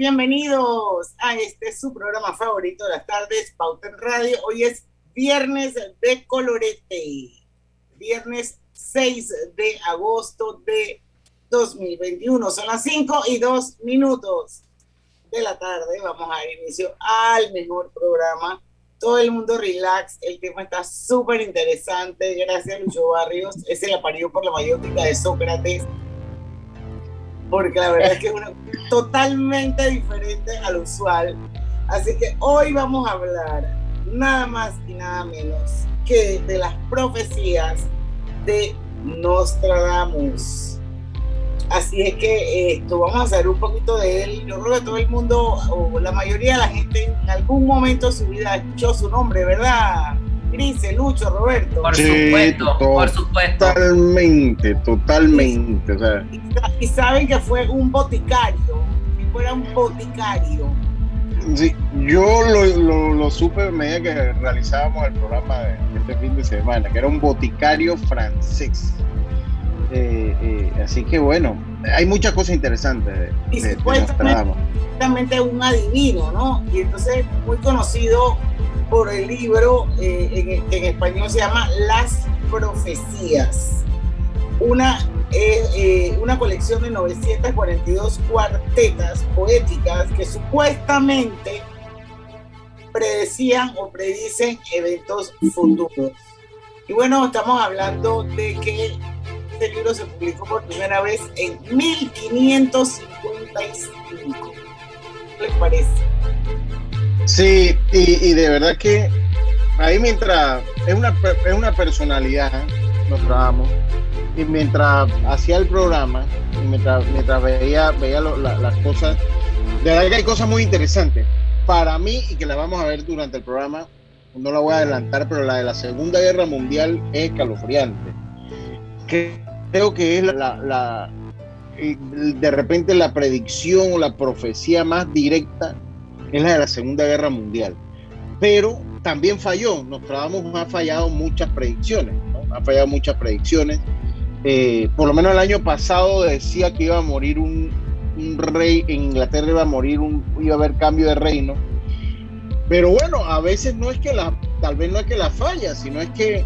Bienvenidos a este su programa favorito de las tardes, Pauta en Radio. Hoy es viernes de colorete, viernes 6 de agosto de 2021. Son las 5 y 2 minutos de la tarde. Vamos a dar inicio al mejor programa. Todo el mundo relax, el tema está súper interesante. Gracias, Lucho Barrios. Es el aparío por la mayótica de Sócrates porque la verdad es que es una, totalmente diferente al usual. Así que hoy vamos a hablar nada más y nada menos que de las profecías de Nostradamus. Así es que esto, vamos a saber un poquito de él. Yo creo que todo el mundo, o la mayoría de la gente, en algún momento de su vida escuchó su nombre, ¿verdad? Grise, Lucho, Roberto. Por supuesto, por supuesto. Totalmente, totalmente. Y, saben que fue un boticario, que fuera un boticario. Sí, yo lo, lo, supe en medida que realizábamos el programa de este fin de semana, que era un boticario francés. Eh, eh, así que bueno, hay muchas cosas interesantes de, y de un adivino, ¿no? Y entonces muy conocido por el libro, eh, en, español se llama Las Profecías, una, eh, eh, una colección de 942 cuartetas poéticas que supuestamente predecían o predicen eventos futuros. Y bueno, estamos hablando de que este libro se publicó por primera vez en 1555. ¿Qué les parece? Sí, y, de verdad que ahí mientras es una, es una personalidad, nos trabajamos, y mientras hacía el programa, y mientras, mientras veía, veía las cosas, de verdad que hay cosas muy interesantes. Para mí, y que la vamos a ver durante el programa, no la voy a adelantar, pero la de la Segunda Guerra Mundial es escalofriante. Creo que es la, la de repente la predicción o la profecía más directa es la de la Segunda Guerra Mundial. Pero también falló, Nostradamus ha fallado muchas predicciones, ha fallado muchas predicciones. Eh, por lo menos el año pasado decía que iba a morir un, rey, en Inglaterra iba a morir, un, iba a haber cambio de reino. Pero bueno, a veces no es que la, tal vez no es que la falla, sino es que...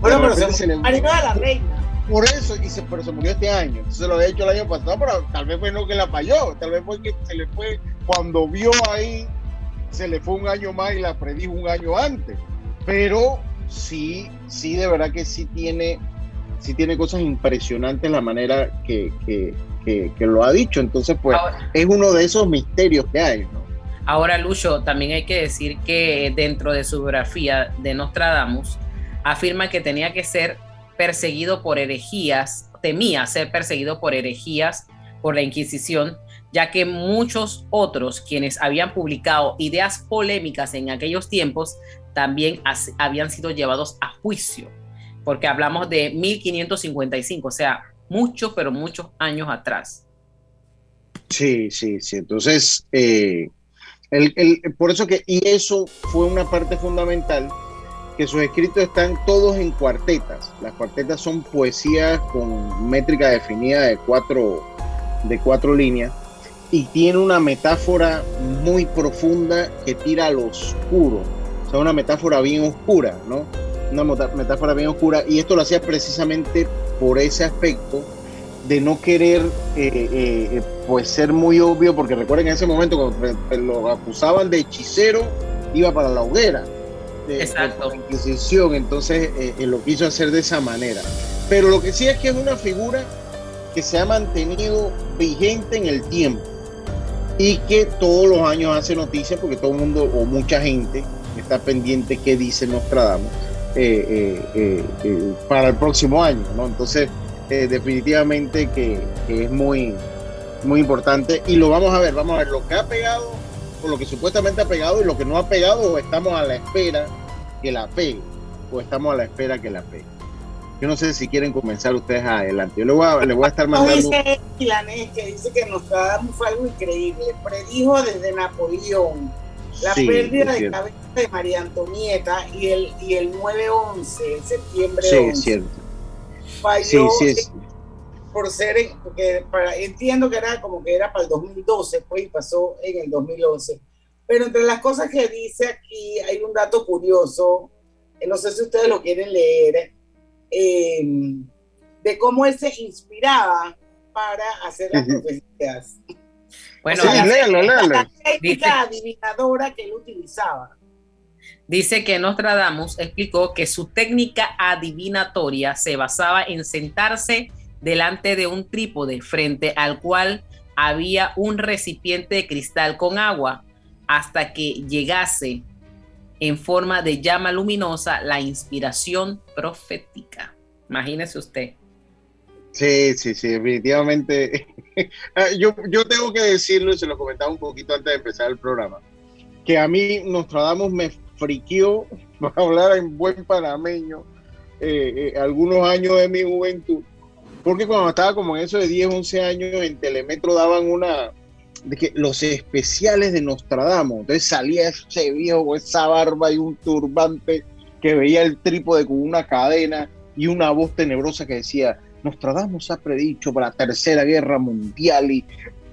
Bueno, pero se, se le... la reina. Por eso, y se, pero se murió este año. Entonces lo había hecho el año pasado, pero tal vez fue no que la falló, tal vez fue que se le fue, cuando vio ahí, se le fue un año más y la predijo un año antes. Pero sí, sí, de verdad que sí tiene, sí tiene cosas impresionantes la manera que, que, que, lo ha dicho. Entonces, pues, es uno de esos misterios que hay, ¿no? Ahora, Lucho, también hay que decir que dentro de su biografía de Nostradamus, afirma que tenía que ser perseguido por herejías, temía ser perseguido por herejías por la Inquisición, ya que muchos otros quienes habían publicado ideas polémicas en aquellos tiempos también habían sido llevados a juicio, porque hablamos de 1555, o sea, muchos, pero muchos años atrás. Sí, sí, sí. Entonces, eh, por eso que, y eso fue una parte fundamental que sus escritos están todos en cuartetas. Las cuartetas son poesías con métrica definida de cuatro, de cuatro líneas y tiene una metáfora muy profunda que tira al oscuro. O sea, una metáfora bien oscura, ¿no? Una metáfora bien oscura y esto lo hacía precisamente por ese aspecto de no querer eh, eh, pues ser muy obvio porque recuerden en ese momento cuando lo acusaban de hechicero iba para la hoguera de, Exacto. la Inquisición, entonces eh, eh, lo quiso hacer de esa manera. Pero lo que sí es que es una figura que se ha mantenido vigente en el tiempo y que todos los años hace noticia porque todo el mundo o mucha gente está pendiente qué dice Nostradamus. para el próximo año, ¿no? Entonces, definitivamente que, que, es muy, muy importante y lo vamos a ver, vamos a ver lo que ha pegado, o lo que supuestamente ha pegado y lo que no ha pegado, o estamos a la espera que la pegue, o estamos a la espera que la pegue. Yo no sé si quieren comenzar ustedes adelante. Yo le voy a, le voy a estar mandando. Dice que dice que Nostradamus fue algo increíble. Predijo desde Napoleón la pérdida de cabeza de María Antonieta y el, y el 9-11, septiembre sí, 11. Cierto. Falló sí, sí, por ser, porque para, entiendo que era como que era para el 2012, pues y pasó en el 2011. Pero entre las cosas que dice aquí hay un dato curioso, no sé si ustedes lo quieren leer Em, de cómo él se inspiraba para hacer las profecías. Bueno, la técnica adivinadora que él utilizaba. Dice que Nostradamus explicó que su técnica adivinatoria se basaba en sentarse delante de un trípode frente al cual había un recipiente de cristal con agua hasta que llegase en forma de llama luminosa la inspiración profética. Imagínese usted. Sí, sí, sí, definitivamente. Yo, yo tengo que decirlo, y se lo comentaba un poquito antes de empezar el programa, que a mí Nostradamus me friqueó, para hablar en buen panameño, eh, eh, algunos años de mi juventud, porque cuando estaba como en eso de 10, 11 años, en Telemetro daban una, de que los especiales de Nostradamus. Entonces salía ese viejo con esa barba y un turbante que veía el trípode con una cadena y una voz tenebrosa que decía, Nostradamus ha predicho para la Tercera Guerra Mundial y,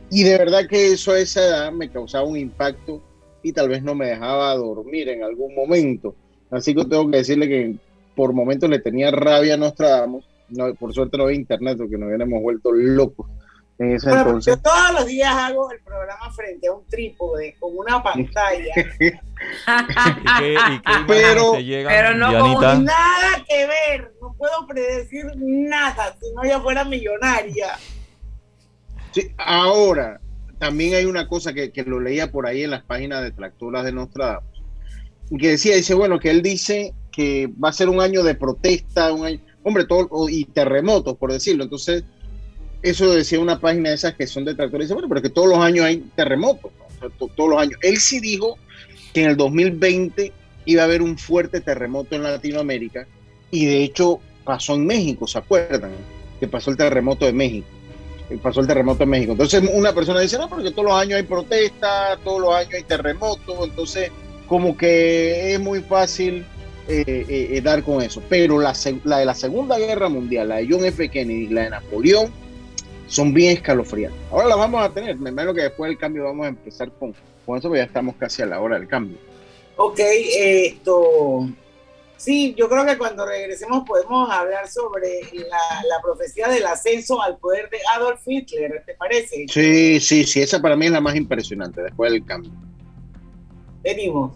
y de verdad que eso a esa edad me causaba un impacto y tal vez no me dejaba dormir en algún momento. Así que tengo que decirle que por momentos le tenía rabia a Nostradamus. No, por suerte no había internet porque nos hubiéramos vuelto locos yo todos los días hago el programa frente a un trípode con una pantalla. pero, pero no con nada que ver. No puedo predecir nada si no ya fuera millonaria. Sí, ahora, también hay una cosa que, que, lo leía por ahí en las páginas de Tractoras de Nostradamus, que decía, dice, bueno, que él dice que va a ser un año de protesta, un año, hombre, todo, y terremotos, por decirlo. Entonces, eso decía una página de esas que son detractores. Dice, bueno, pero que todos los años hay terremotos, todos los años. Él sí dijo que en el 2020 iba a haber un fuerte terremoto en Latinoamérica y de hecho pasó en México, ¿se acuerdan? Que pasó el terremoto de México. Pasó el terremoto en México. Entonces una persona dice, no, porque todos los años hay protestas, todos los años hay terremotos, entonces como que es muy fácil eh, eh, eh, dar con eso. Pero la, la de la Segunda Guerra Mundial, la de John F. Kennedy, la de Napoleón, son bien escalofriantes. Ahora la vamos a tener, me imagino que después del cambio vamos a empezar con, con eso, porque ya estamos casi a la hora del cambio. Ok, esto... Sí, yo creo que cuando regresemos podemos hablar sobre la, la, profecía del ascenso al poder de Adolf Hitler, ¿te parece? Sí, sí, sí, esa para mí es la más impresionante después del cambio. Venimos.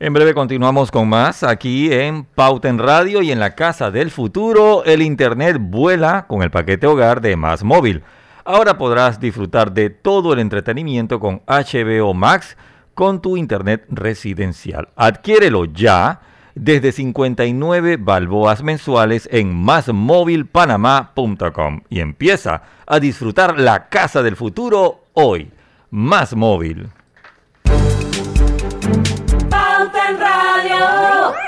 En breve continuamos con más aquí en Pauta en Radio y en la Casa del Futuro. El Internet vuela con el paquete hogar de Más Móvil. Ahora podrás disfrutar de todo el entretenimiento con HBO Max con tu Internet residencial. Adquiérelo ya desde 59 balboas mensuales en másmóvilpanamá.com y empieza a disfrutar la Casa del Futuro hoy. Más Móvil. Oh.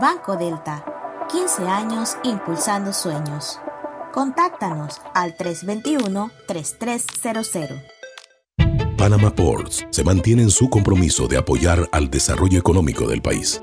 Banco Delta, 15 años impulsando sueños. Contáctanos al 321-3300. Panama Ports se mantiene en su compromiso de apoyar al desarrollo económico del país.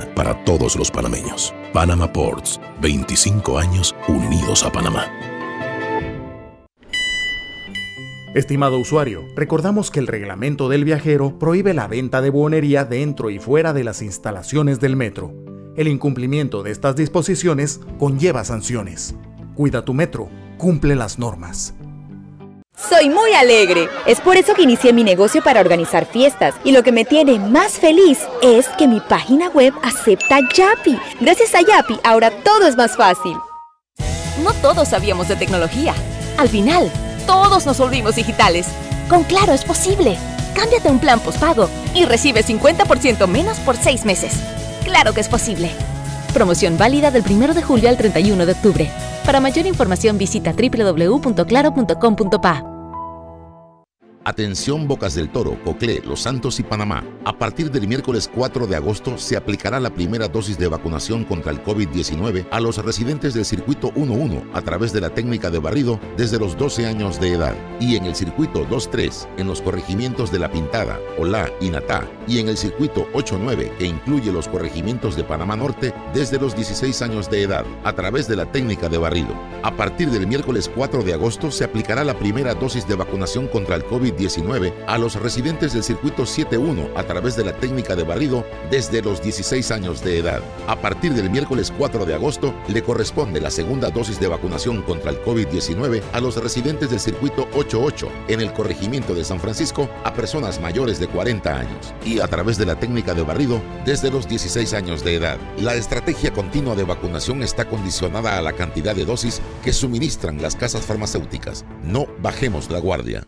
para todos los panameños. Panama Ports, 25 años unidos a Panamá. Estimado usuario, recordamos que el reglamento del viajero prohíbe la venta de buonería dentro y fuera de las instalaciones del metro. El incumplimiento de estas disposiciones conlleva sanciones. Cuida tu metro, cumple las normas. Soy muy alegre. Es por eso que inicié mi negocio para organizar fiestas. Y lo que me tiene más feliz es que mi página web acepta Yapi. Gracias a Yapi, ahora todo es más fácil. No todos sabíamos de tecnología. Al final, todos nos volvimos digitales. Con Claro es posible. Cámbiate un plan postpago y recibe 50% menos por seis meses. Claro que es posible. Promoción válida del 1 de julio al 31 de octubre. Para mayor información visita www.claro.com.pa. Atención Bocas del Toro, Coclé, Los Santos y Panamá. A partir del miércoles 4 de agosto se aplicará la primera dosis de vacunación contra el COVID-19 a los residentes del circuito 11 a través de la técnica de barrido desde los 12 años de edad y en el circuito 23 en los corregimientos de La Pintada, Olá y Natá y en el circuito 89 que incluye los corregimientos de Panamá Norte desde los 16 años de edad a través de la técnica de barrido. A partir del miércoles 4 de agosto se aplicará la primera dosis de vacunación contra el COVID-19 19 a los residentes del circuito 71 a través de la técnica de barrido desde los 16 años de edad. A partir del miércoles 4 de agosto le corresponde la segunda dosis de vacunación contra el COVID-19 a los residentes del circuito 88 en el corregimiento de San Francisco a personas mayores de 40 años y a través de la técnica de barrido desde los 16 años de edad. La estrategia continua de vacunación está condicionada a la cantidad de dosis que suministran las casas farmacéuticas. No bajemos la guardia.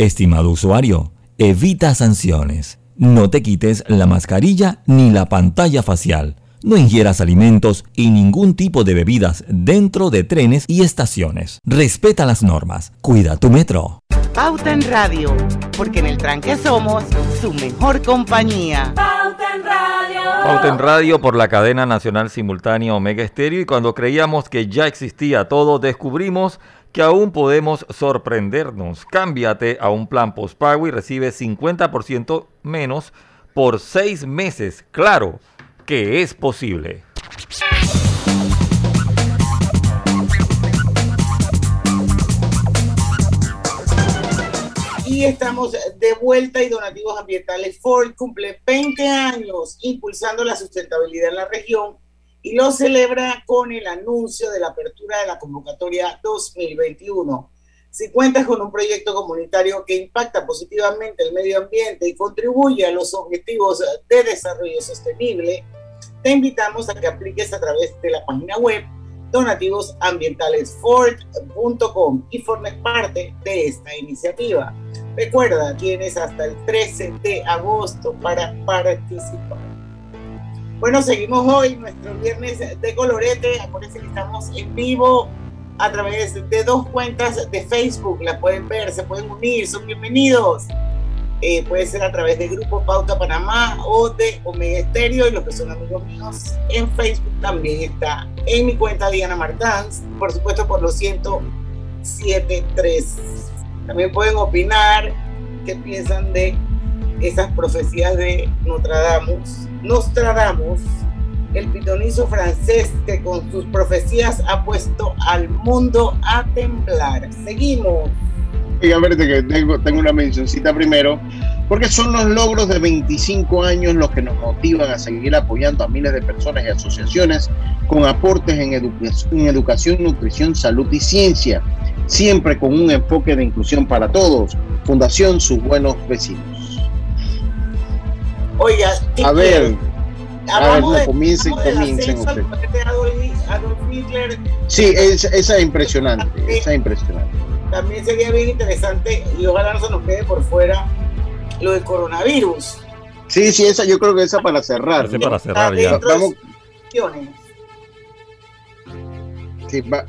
Estimado usuario, evita sanciones. No te quites la mascarilla ni la pantalla facial. No ingieras alimentos y ningún tipo de bebidas dentro de trenes y estaciones. Respeta las normas. Cuida tu metro. Pauta en Radio, porque en el tranque somos su mejor compañía. Pauta en Radio. Pauta en Radio por la cadena nacional simultánea Omega Estéreo y cuando creíamos que ya existía todo, descubrimos que aún podemos sorprendernos. Cámbiate a un plan postpago y recibe 50% menos por seis meses. Claro que es posible. Y estamos de vuelta y Donativos Ambientales Ford cumple 20 años impulsando la sustentabilidad en la región y lo celebra con el anuncio de la apertura de la convocatoria 2021. Si cuentas con un proyecto comunitario que impacta positivamente el medio ambiente y contribuye a los objetivos de desarrollo sostenible, te invitamos a que apliques a través de la página web donativosambientalesford.com y formes parte de esta iniciativa. Recuerda, tienes hasta el 13 de agosto para participar. Bueno, seguimos hoy nuestro viernes de colorete. Acuérdense que estamos en vivo a través de dos cuentas de Facebook. La pueden ver, se pueden unir, son bienvenidos. Eh, puede ser a través de Grupo Pauta Panamá o de Omega Estéreo. Y los que son amigos míos en Facebook también está en mi cuenta Diana Martans. Por supuesto, por los 107.3. También pueden opinar qué piensan de esas profecías de Nostradamus. Nostradamus, el pitonizo francés que con sus profecías ha puesto al mundo a temblar. Seguimos. Y a ver, que tengo, una mencioncita primero, porque son los logros de 25 años los que nos motivan a seguir apoyando a miles de personas y asociaciones con aportes en educación, nutrición, salud y ciencia, siempre con un enfoque de inclusión para todos. Fundación Sus Buenos Vecinos. Oiga, ¿qué A ver, quieren? a ver, Hablamos no, de- comiencen, hablamos comiencen Adolf, Hitler. Sí, es- esa es impresionante, esa es impresionante. También sería bien interesante, y ojalá no se nos quede por fuera, lo del coronavirus. Sí, sí, esa yo creo que esa para cerrar. ¿no? para cerrar ya. Vamos, sí, va-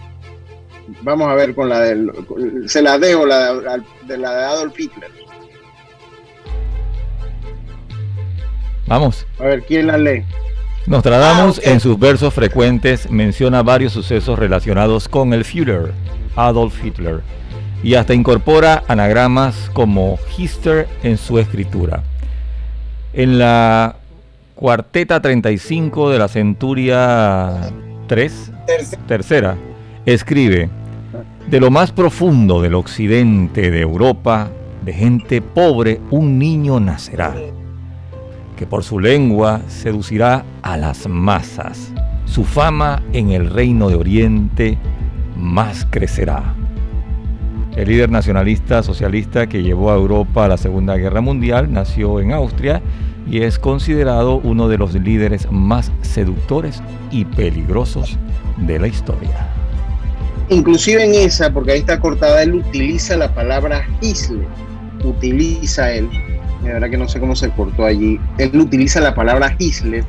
vamos a ver con la del. Se la dejo, la de la de Adolf Hitler. Vamos. A ver, ¿quién la lee? Nostradamus Ah, en sus versos frecuentes menciona varios sucesos relacionados con el Führer, Adolf Hitler, y hasta incorpora anagramas como Hister en su escritura. En la cuarteta 35 de la centuria 3, Tercero. tercera, escribe, de lo más profundo del occidente de Europa, de gente pobre, un niño nacerá, que por su lengua seducirá a las masas. Su fama en el reino de Oriente más crecerá. El líder nacionalista socialista que llevó a Europa a la Segunda Guerra Mundial nació en Austria y es considerado uno de los líderes más seductores y peligrosos de la historia. Inclusive en esa, porque ahí está cortada, él utiliza la palabra Hitler. Utiliza él, de verdad que no sé cómo se cortó allí, él utiliza la palabra Hitler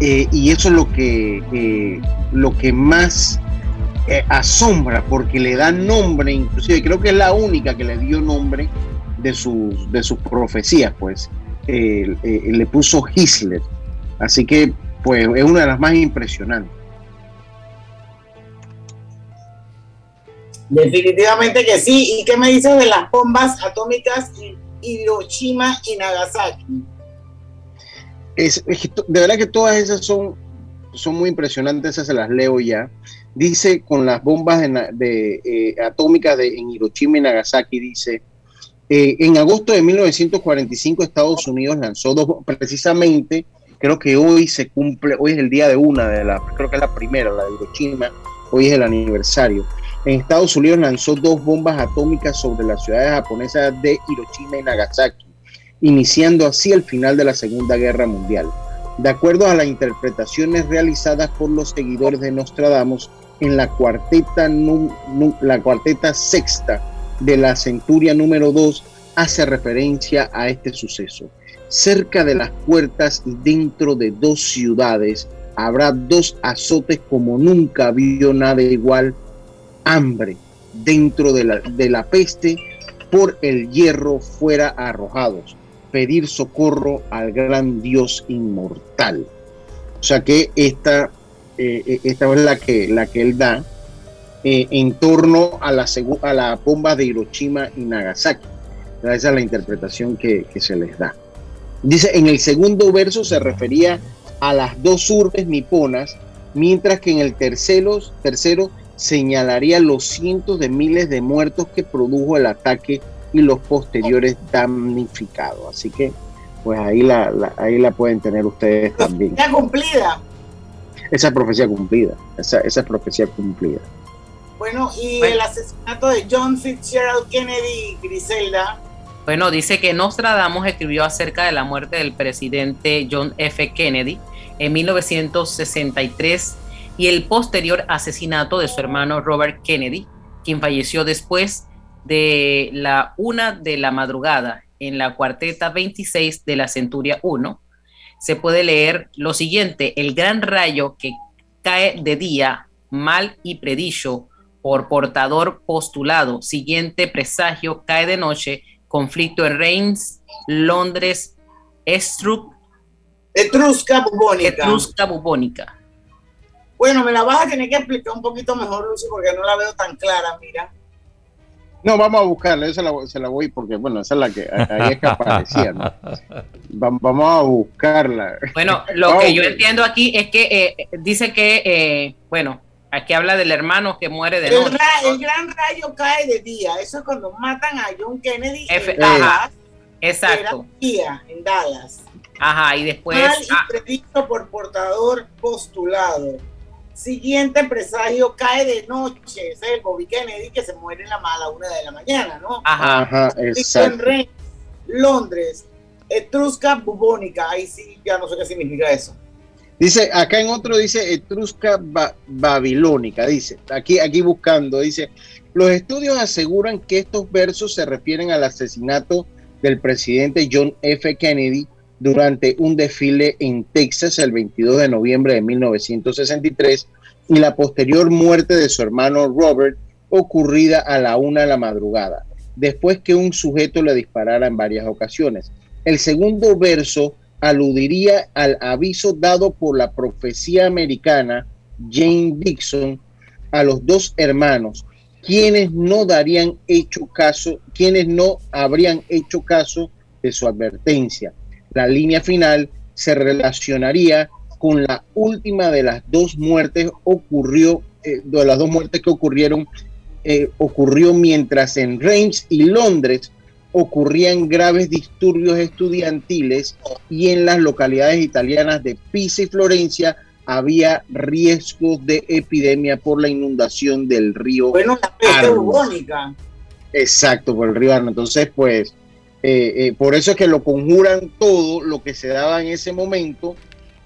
eh, y eso es lo que, eh, lo que más eh, asombra, porque le da nombre, inclusive creo que es la única que le dio nombre de sus, de sus profecías, pues le puso Hitler. Así que, pues, es una de las más impresionantes. Definitivamente que sí. ¿Y qué me dices de las bombas atómicas Hiroshima y Nagasaki? Es, de verdad que todas esas son, son muy impresionantes, esas se las leo ya. Dice con las bombas de, eh, atómicas de, en Hiroshima y Nagasaki, dice, eh, en agosto de 1945 Estados Unidos lanzó dos, precisamente, creo que hoy se cumple, hoy es el día de una de las, creo que es la primera, la de Hiroshima, hoy es el aniversario. En Estados Unidos lanzó dos bombas atómicas sobre las ciudades japonesas de Hiroshima y Nagasaki iniciando así el final de la Segunda Guerra Mundial. De acuerdo a las interpretaciones realizadas por los seguidores de Nostradamus en la cuarteta, la cuarteta sexta de la centuria número 2, hace referencia a este suceso. Cerca de las puertas y dentro de dos ciudades habrá dos azotes como nunca vio nada igual, hambre dentro de la, de la peste por el hierro fuera arrojados, pedir socorro al gran Dios inmortal. O sea que esta, eh, eh, esta es la que, la que él da eh, en torno a la, a la bomba de Hiroshima y Nagasaki. Esa es la interpretación que, que se les da. Dice, en el segundo verso se refería a las dos urbes niponas, mientras que en el tercero, tercero señalaría los cientos de miles de muertos que produjo el ataque y los posteriores damnificados. Así que, pues ahí la, la- ahí la pueden tener ustedes también. Ya cumplida. Esa profecía cumplida, esa, esa profecía cumplida. Bueno, y Bueno. el asesinato de John Fitzgerald Kennedy, Griselda. Bueno, dice que Nostradamus escribió acerca de la muerte del presidente John F. Kennedy en 1963 y el posterior asesinato de su hermano Robert Kennedy, quien falleció después de la una de la madrugada en la cuarteta 26 de la Centuria 1. Se puede leer lo siguiente, el gran rayo que cae de día, mal y predicho, por portador postulado, siguiente presagio cae de noche, conflicto en Reims, Londres, Estruc, Etrusca bubónica. Etrusca bubónica. Bueno, me la vas a tener que explicar un poquito mejor, Lucy, porque no la veo tan clara, mira. No, vamos a buscarla, esa la, se la voy porque, bueno, esa es la que ahí es que aparecía, ¿no? Va- vamos a buscarla. Bueno, lo que yo entiendo aquí es que eh, dice que, eh, bueno, aquí habla del hermano que muere de El, noche. ra- el gran rayo cae de día. Eso es cuando matan a John Kennedy F- en ajá, Dallas. exacto. Era día en Dallas. Ajá, y después, Mal ah, y predicto por portador postulado. Siguiente presagio cae de noche. Ese es el Bobby Kennedy que se muere en la mala una de la mañana, ¿no? ajá, Ajá, exacto. Londres, Etrusca bubónica, ahí sí, ya no sé qué significa eso. Dice, acá en otro dice Etrusca babilónica, dice, aquí, aquí buscando, dice, los estudios aseguran que estos versos se refieren al asesinato del presidente John F. Kennedy durante un desfile en Texas el 22 de noviembre de 1963 y la posterior muerte de su hermano Robert ocurrida a la una de la madrugada, después que un sujeto le disparara en varias ocasiones. El segundo verso aludiría al aviso dado por la profecía americana Jane Dixon a los dos hermanos, quienes no darían hecho caso, quienes no habrían hecho caso de su advertencia. La línea final se relacionaría con la última de las dos muertes ocurrió eh, de las dos muertes que ocurrieron eh, ocurrió mientras en Reims y Londres ocurrían graves disturbios estudiantiles y en las localidades italianas de Pisa y Florencia había riesgos de epidemia por la inundación del río. Bueno, la peste bubónica. Exacto, por el río Arno. Entonces, pues, eh, eh, por eso es que lo conjuran todo lo que se daba en ese momento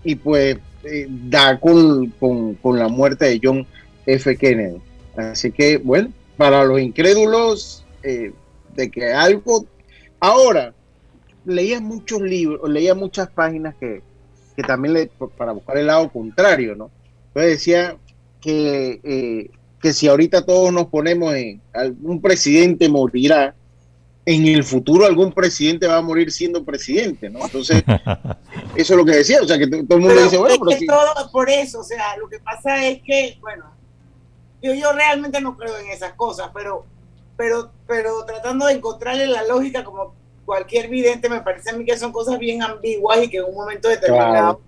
y pues eh, da con, con la muerte de John F. Kennedy. Así que, bueno, para los incrédulos, de que algo... Ahora, leía muchos libros, leía muchas páginas que, que también le, para buscar el lado contrario, ¿no? Entonces decía que, eh, que si ahorita todos nos ponemos en algún presidente morirá, en el futuro algún presidente va a morir siendo presidente, ¿no? Entonces, eso es lo que decía, o sea, que todo el mundo dice, bueno, todo por eso, o sea, lo que pasa es que, bueno, yo, yo realmente no creo en esas cosas, pero pero, pero tratando de encontrarle la lógica como cualquier vidente, me parece a mí que son cosas bien ambiguas y que en un momento determinado,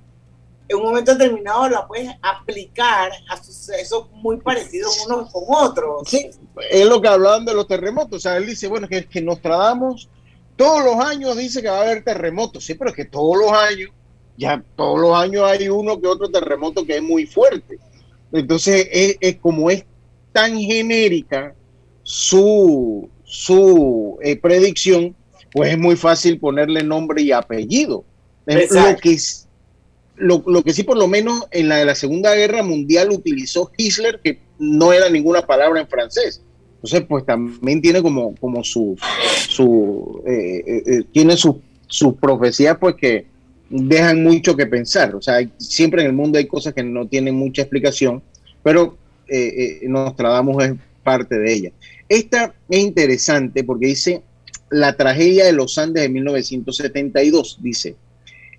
en un momento determinado la puedes aplicar a sucesos muy parecidos unos con otros. Sí, es lo que hablaban de los terremotos. O sea, él dice, bueno, que, que Nostradamus todos los años dice que va a haber terremotos. Sí, pero es que todos los años, ya todos los años hay uno que otro terremoto que es muy fuerte. Entonces, es como es tan genérica su, su eh, predicción, pues es muy fácil ponerle nombre y apellido. Lo que, lo, lo, que sí, por lo menos en la de la Segunda Guerra Mundial utilizó Hitler, que no era ninguna palabra en francés. Entonces, pues también tiene como, como su, su eh, eh, tiene sus su profecías, pues que dejan mucho que pensar. O sea, siempre en el mundo hay cosas que no tienen mucha explicación, pero nos tratamos es parte de ella. Esta es interesante porque dice la tragedia de los Andes de 1972. Dice,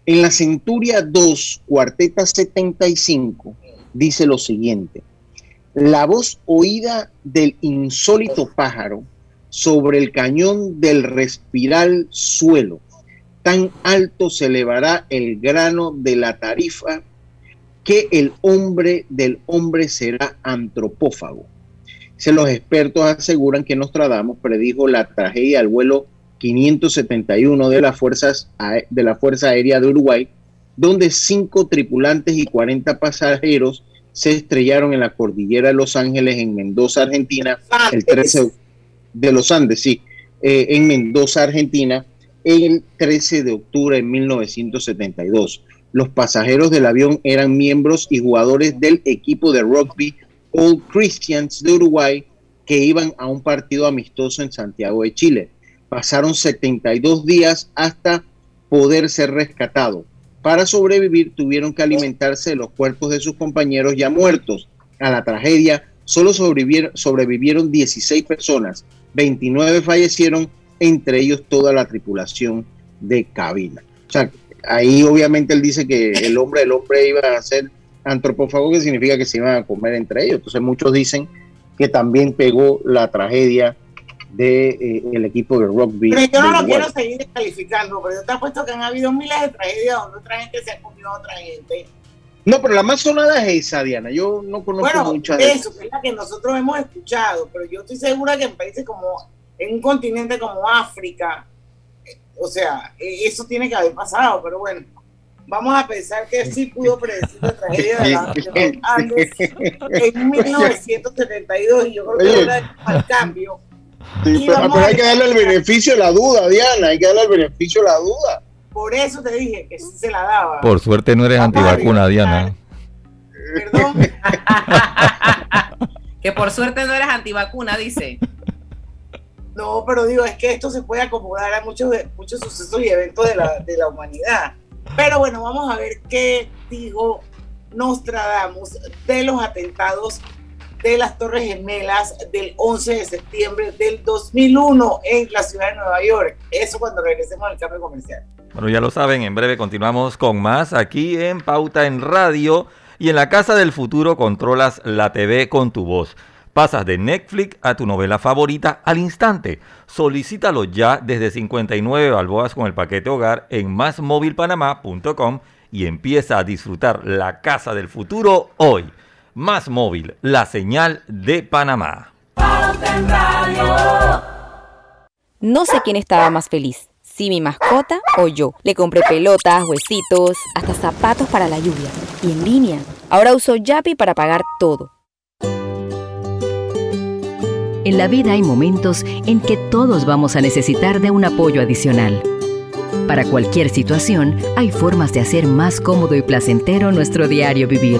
en la Centuria 2, cuarteta 75, dice lo siguiente. La voz oída del insólito pájaro sobre el cañón del respiral suelo. Tan alto se elevará el grano de la tarifa que el hombre del hombre será antropófago los expertos aseguran que Nostradamus predijo la tragedia del vuelo 571 de, las fuerzas, de la Fuerza Aérea de Uruguay, donde cinco tripulantes y 40 pasajeros se estrellaron en la cordillera de Los Ángeles, en Mendoza, Argentina, el 13 de los Andes, sí, eh, en Mendoza, Argentina, el 13 de octubre de 1972. Los pasajeros del avión eran miembros y jugadores del equipo de rugby Old Christians de Uruguay que iban a un partido amistoso en Santiago de Chile. Pasaron 72 días hasta poder ser rescatados. Para sobrevivir tuvieron que alimentarse de los cuerpos de sus compañeros ya muertos. A la tragedia solo sobrevivieron, sobrevivieron 16 personas, 29 fallecieron, entre ellos toda la tripulación de cabina. O sea, ahí obviamente él dice que el hombre del hombre iba a ser antropófago que significa que se iban a comer entre ellos. Entonces muchos dicen que también pegó la tragedia del de, eh, equipo de rugby. Pero yo no lo quiero seguir descalificando, pero yo te apuesto que han habido miles de tragedias donde otra gente se ha comido a otra gente. No, pero la más sonada es esa, Diana. Yo no conozco bueno, muchas de eso. es la que nosotros hemos escuchado, pero yo estoy segura que en países como, en un continente como África, o sea, e, eso tiene que haber pasado, pero bueno vamos a pensar que sí pudo predecir la tragedia de los Andes en 1972 y yo creo que era al cambio. Sí, pero, hay que darle el beneficio de la duda, Diana, hay que darle el beneficio de la duda. Por eso te dije que sí se la daba. Por suerte no eres antivacuna, Diana. Perdón. que por suerte no eres antivacuna, dice. No, pero digo, es que esto se puede acomodar a muchos, muchos sucesos y eventos de la, de la humanidad. Pero bueno, vamos a ver qué dijo Nostradamus de los atentados de las Torres Gemelas del 11 de septiembre del 2001 en la ciudad de Nueva York. Eso cuando regresemos al cambio comercial. Bueno, ya lo saben, en breve continuamos con más aquí en Pauta en Radio y en la Casa del Futuro controlas la TV con tu voz. Pasas de Netflix a tu novela favorita al instante. Solicítalo ya desde 59 balboas con el paquete hogar en másmóvilpanamá.com y empieza a disfrutar la Casa del Futuro hoy. Más móvil, la señal de Panamá. No sé quién estaba más feliz, si mi mascota o yo. Le compré pelotas, huesitos, hasta zapatos para la lluvia. Y en línea. Ahora uso Yapi para pagar todo. En la vida hay momentos en que todos vamos a necesitar de un apoyo adicional. Para cualquier situación, hay formas de hacer más cómodo y placentero nuestro diario vivir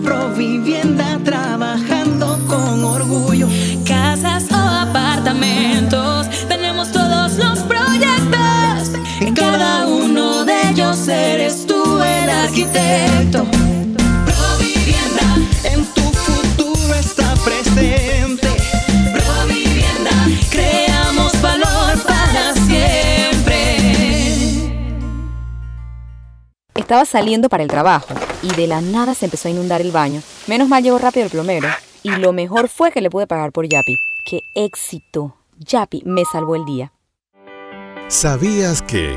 Somos Provivienda trabajando con orgullo. Casas o apartamentos, tenemos todos los proyectos. En cada uno de ellos eres tú el arquitecto. Provivienda, en tu futuro está presente. Estaba saliendo para el trabajo y de la nada se empezó a inundar el baño. Menos mal llegó rápido el plomero. Y lo mejor fue que le pude pagar por Yapi. ¡Qué éxito! Yapi me salvó el día. ¿Sabías que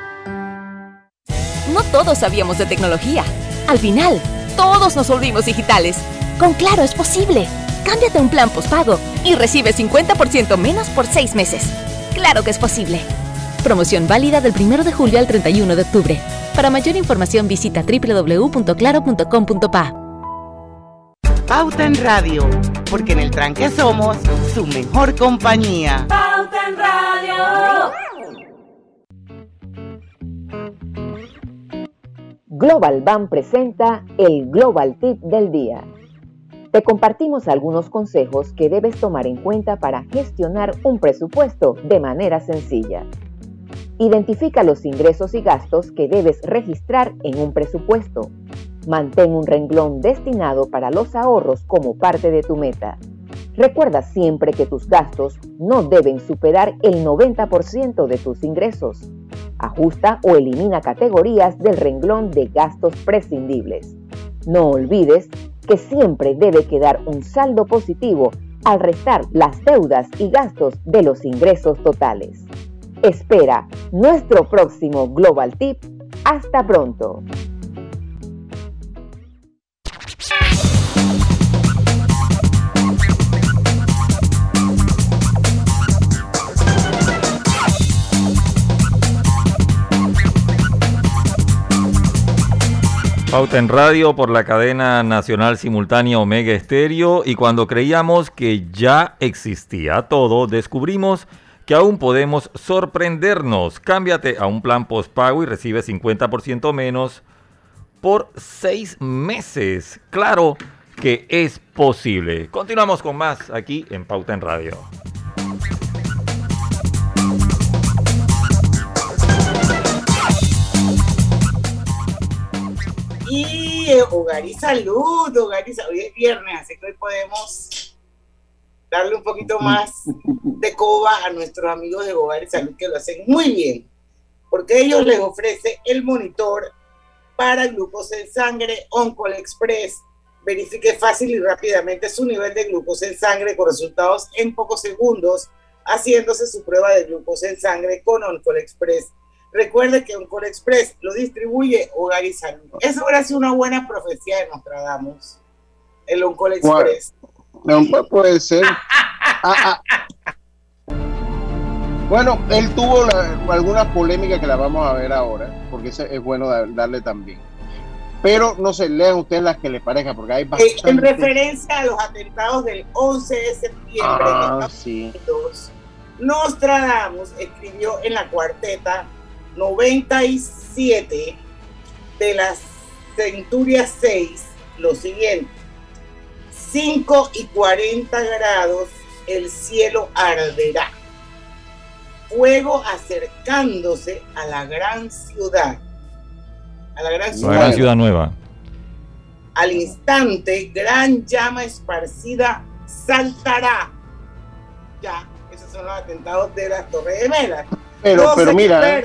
Todos sabíamos de tecnología. Al final, todos nos volvimos digitales. Con Claro es posible. Cámbiate a un plan postpago y recibe 50% menos por seis meses. Claro que es posible. Promoción válida del 1 de julio al 31 de octubre. Para mayor información visita www.claro.com.pa. Pauta en Radio, porque en el tranque somos su mejor compañía. Pauta en Radio. Global Bank presenta el Global Tip del día. Te compartimos algunos consejos que debes tomar en cuenta para gestionar un presupuesto de manera sencilla. Identifica los ingresos y gastos que debes registrar en un presupuesto. Mantén un renglón destinado para los ahorros como parte de tu meta. Recuerda siempre que tus gastos no deben superar el 90% de tus ingresos. Ajusta o elimina categorías del renglón de gastos prescindibles. No olvides que siempre debe quedar un saldo positivo al restar las deudas y gastos de los ingresos totales. Espera nuestro próximo Global Tip. Hasta pronto. Pauta en Radio por la cadena nacional simultánea Omega Estéreo y cuando creíamos que ya existía todo, descubrimos que aún podemos sorprendernos. Cámbiate a un plan postpago y recibe 50% menos por seis meses. Claro que es posible. Continuamos con más aquí en Pauta en Radio. Hogar y Salud, Hogar y Salud. Hoy es viernes, así que hoy podemos darle un poquito más de coba a nuestros amigos de Hogar y Salud que lo hacen muy bien, porque ellos les ofrece el monitor para glucosa en sangre Oncol Express. Verifique fácil y rápidamente su nivel de glucosa en sangre con resultados en pocos segundos, haciéndose su prueba de glucosa en sangre con Oncol Express Recuerde que Oncol Express lo distribuye Hogar y Salud. Eso hubiera sido una buena profecía de Nostradamus. El Oncol Express. No, pues puede ser. Ah, ah. Bueno, él tuvo alguna polémica que la vamos a ver ahora, porque es bueno darle también. Pero no sé, lean ustedes las que les parezca, porque hay bastante... En referencia a los atentados del 11 de septiembre ah, sí. Nostradamus escribió en la cuarteta 97 de la Centuria 6 lo siguiente. 5 y 40 grados el cielo arderá. Fuego acercándose a la gran ciudad. A la gran ciudad, gran ciudad nueva. Al instante, gran llama esparcida saltará. Ya, esos son los atentados de las Torres Gemelas. Pero, pero mira.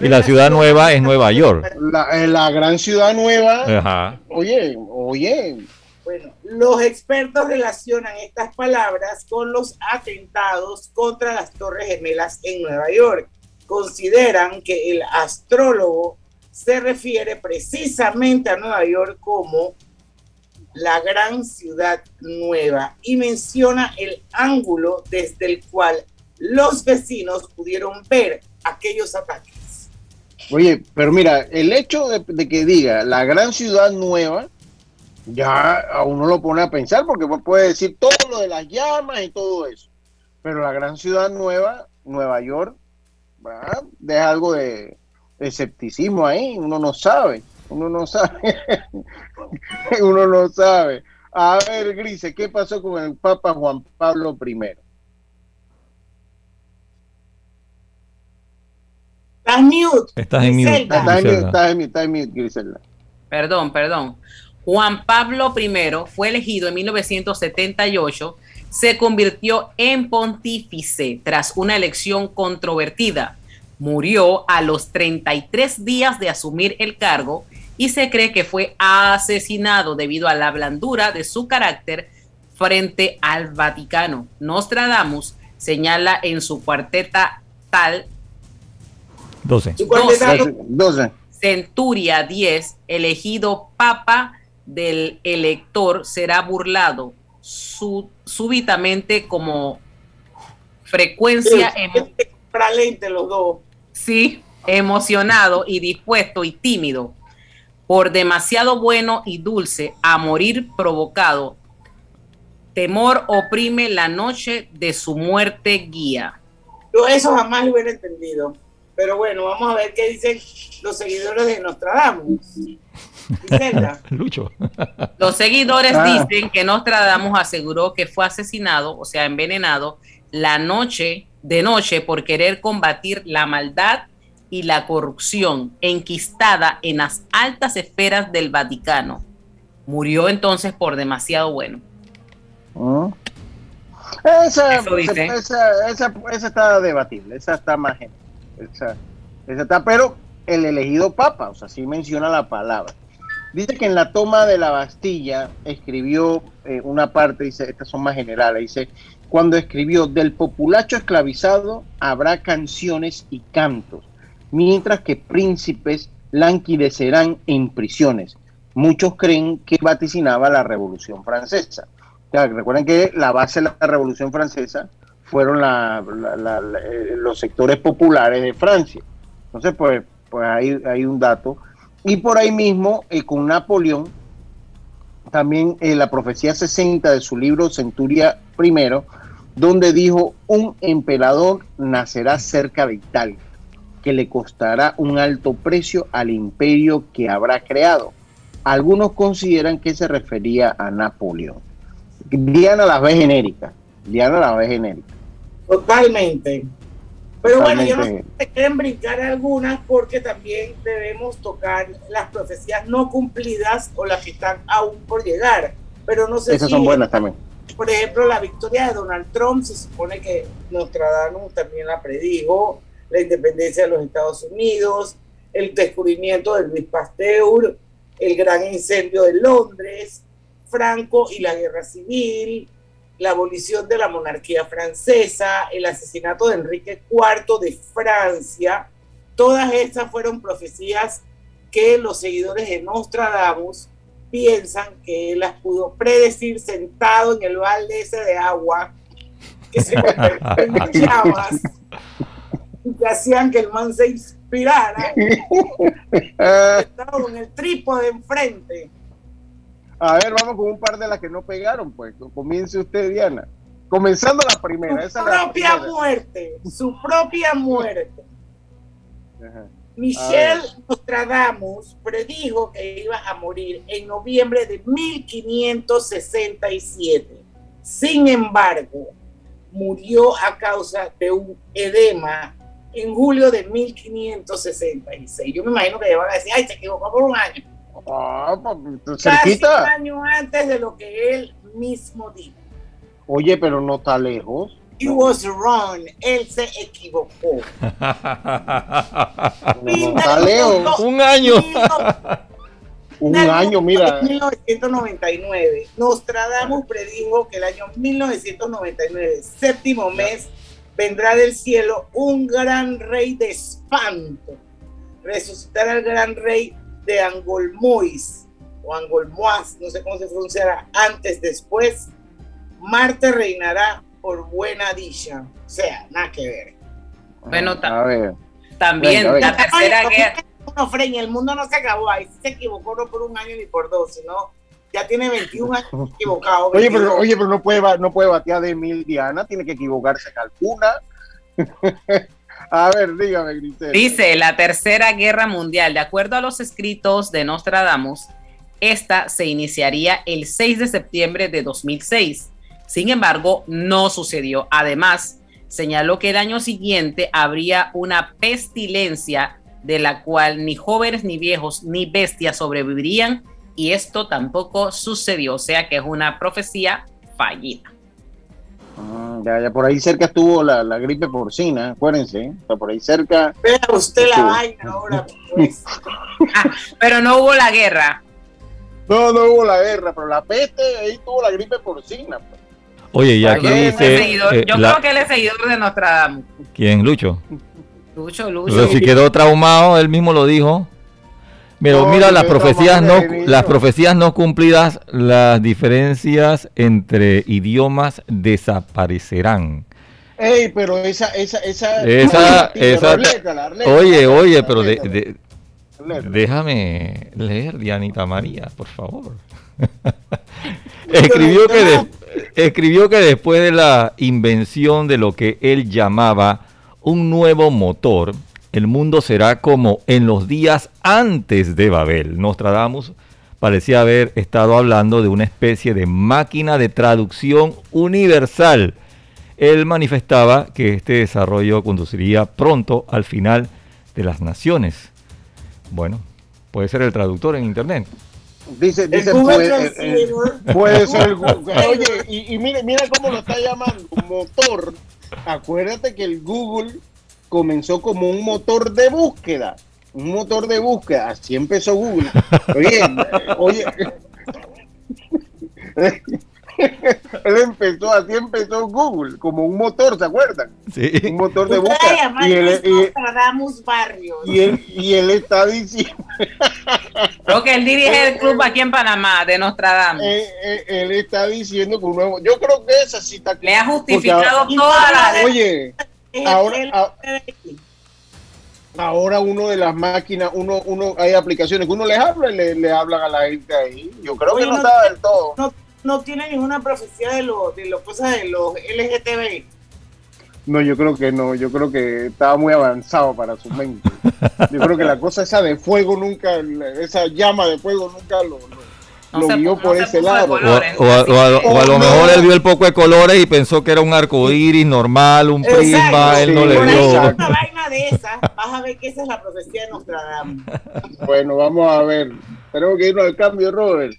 Y la ciudad nueva es Nueva York. La, la gran ciudad nueva. Oye, oye. Bueno, los expertos relacionan estas palabras con los atentados contra las Torres Gemelas en Nueva York. Consideran que el astrólogo se refiere precisamente a Nueva York como la gran ciudad nueva y menciona el ángulo desde el cual los vecinos pudieron ver aquellos ataques. Oye, pero mira, el hecho de, que diga la gran ciudad nueva, ya a uno lo pone a pensar porque puede decir todo lo de las llamas y todo eso. Pero la gran ciudad nueva, Nueva York, deja algo de, escepticismo ahí, uno no sabe, uno no sabe, uno no sabe. A ver, Grise, ¿qué pasó con el Papa Juan Pablo I? Estás mute. Estás en mute. Estás en mute, mute, Griselda. Perdón, perdón. Juan Pablo I fue elegido en 1978, se convirtió en pontífice tras una elección controvertida. Murió a los 33 días de asumir el cargo y se cree que fue asesinado debido a la blandura de su carácter frente al Vaticano. Nostradamus señala en su cuarteta tal 12. 12. Centuria 10, elegido papa del elector será burlado súbitamente como frecuencia los dos. Sí, emocionado y dispuesto y tímido por demasiado bueno y dulce a morir provocado. Temor oprime la noche de su muerte guía. Yo eso jamás lo hubiera entendido. Pero bueno, vamos a ver qué dicen los seguidores de Nostradamus. Lucho. Los seguidores ah. dicen que Nostradamus aseguró que fue asesinado, o sea, envenenado, la noche de noche por querer combatir la maldad y la corrupción enquistada en las altas esferas del Vaticano. Murió entonces por demasiado bueno. Ah. Esa, esa, esa, está debatible, esa está más gente esa, está, pero el elegido papa, o sea, sí menciona la palabra. Dice que en la toma de la Bastilla escribió eh, una parte, dice, estas son más generales, dice, cuando escribió, del populacho esclavizado habrá canciones y cantos, mientras que príncipes lanquidecerán en prisiones. Muchos creen que vaticinaba la Revolución Francesa. recuerden que la base de la Revolución Francesa fueron eh, los sectores populares de Francia. Entonces, pues, pues hay, un dato. Y por ahí mismo, eh, con Napoleón, también eh, la profecía 60 de su libro Centuria I, donde dijo, un emperador nacerá cerca de Italia, que le costará un alto precio al imperio que habrá creado. Algunos consideran que se refería a Napoleón. Diana la ve genérica. Diana la ve genérica. Totalmente. Pero bueno, yo no sé si quieren brincar algunas porque también debemos tocar las profecías no cumplidas o las que están aún por llegar. Pero no sé Esas son buenas también. Por ejemplo, la victoria de Donald Trump se supone que Nostradamus también la predijo, la independencia de los Estados Unidos, el descubrimiento de Luis Pasteur, el gran incendio de Londres, Franco y la guerra civil, la abolición de la monarquía francesa, el asesinato de Enrique IV de Francia, todas estas fueron profecías que los seguidores de Nostradamus piensan que él las pudo predecir sentado en el balde ese de agua que se en llamas y que hacían que el man se inspirara. Estaba con el trípode enfrente a ver, vamos con un par de las que no pegaron, pues. Comience usted, Diana. Comenzando la primera. Su propia muerte. Su propia muerte. Michelle Nostradamus predijo que iba a morir en noviembre de 1567. Sin embargo, murió a causa de un edema en julio de 1566. Yo me imagino que le van a decir, ay, se equivocó por un año. Ah, pues, Casi un año antes de lo que él mismo dijo. Oye, pero no está lejos. He was wrong. Él se equivocó. no, está lejos. Un año. un año, mira. 1999. Nostradamus predijo que el año 1999, séptimo mes, vendrá del cielo un gran rey de espanto. Resucitará al gran rey de Angolmois o Angolmois, no sé cómo se pronunciará, antes, después, Marte reinará por buena dicha. O sea, nada que ver. Bueno, también la tercera guerra. No, el mundo no se acabó ahí, se equivocó no por un año ni por dos, sino ya tiene 21 años equivocado. Oye, pero, oye, pero no puede, no puede batear de mil Diana, tiene que equivocarse calcula. A ver, dígame. Dice la Tercera Guerra Mundial. De acuerdo a los escritos de Nostradamus, esta se iniciaría el 6 de septiembre de 2006. Sin embargo, no sucedió. Además, señaló que el año siguiente habría una pestilencia de la cual ni jóvenes, ni viejos, ni bestias sobrevivirían y esto tampoco sucedió. O sea que es una profecía fallida. Ah, ya, ya por ahí cerca estuvo la, gripe porcina, acuérdense. por ahí cerca. Vea usted la vaina ahora, pues. Ah, pero no hubo la guerra. No, no hubo la guerra, pero la peste, ahí tuvo la gripe porcina. Pues. Oye, y aquí dice. Eh, yo creo que él es seguidor de Nostradamus. ¿Quién? Lucho. Lucho, Lucho. Pero si quedó traumado, él mismo lo dijo. Pero mira, las profecías, no, las profecías no cumplidas, las diferencias entre idiomas desaparecerán. Ey, pero esa, esa, esa, esa, esa oye, oye, pero de, déjame leer, Dianita María, por favor. escribió, que escribió que después de la invención de lo que él llamaba un nuevo motor, el mundo será como en los días antes de Babel. Nostradamus parecía haber estado hablando de una especie de máquina de traducción universal. Él manifestaba que este desarrollo conduciría pronto al final de las naciones. Bueno, puede ser el traductor en Internet. Dice, dice puede, eh, puede, ser. Oye, y, y mira, mira cómo lo está llamando, motor. Acuérdate que el Google comenzó como un motor de búsqueda. Un motor de búsqueda. Así empezó Google. Oye, oye. Él empezó, así empezó Google, como un motor, ¿se acuerdan? Sí. Un motor de búsqueda. Y él, y, y, él, y él está diciendo. Creo que él dirige el club aquí en Panamá, de Nostradamus. Él, eh, eh, él está diciendo que un nuevo. Yo creo que esa sí está. Le ha justificado toda la. Oye, ahora, ahora uno de las máquinas, uno, uno, hay aplicaciones que uno les habla y le, le hablan a la gente ahí. Yo creo que no, está del todo. No, no tiene ninguna profecía de los de los cosas de los LGTB. No, yo creo que no, yo creo que estaba muy avanzado para su mente. Yo creo que la cosa esa de fuego nunca, esa llama de fuego nunca lo, lo, lo guió por ese lado. O, o, a, o, a, lo mejor él vio el poco de colores y pensó que era un arco iris normal, un prisma, él no le vio. Una vaina de esa, vas a ver que esa es la profecía de Nostradamus. Bueno, vamos a ver. Tenemos que irnos al cambio, Robert.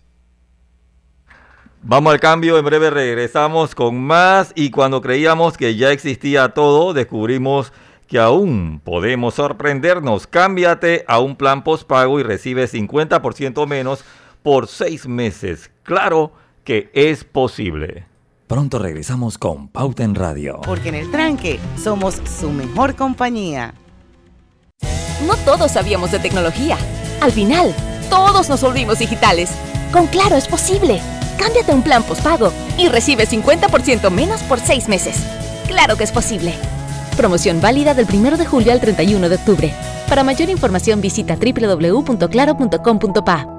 Vamos al cambio, en breve regresamos con más y cuando creíamos que ya existía todo, descubrimos que aún podemos sorprendernos. Cámbiate a un plan postpago y recibe 50% menos por seis meses. Claro que es posible. Pronto regresamos con Pauta en Radio. Porque en el tranque somos su mejor compañía. No todos sabíamos de tecnología. Al final, todos nos volvimos digitales. Con Claro es posible. Cámbiate a un plan postpago y recibe 50% menos por seis meses. Claro que es posible. Promoción válida del 1 de julio al 31 de octubre. Para mayor información visita www.claro.com.pa.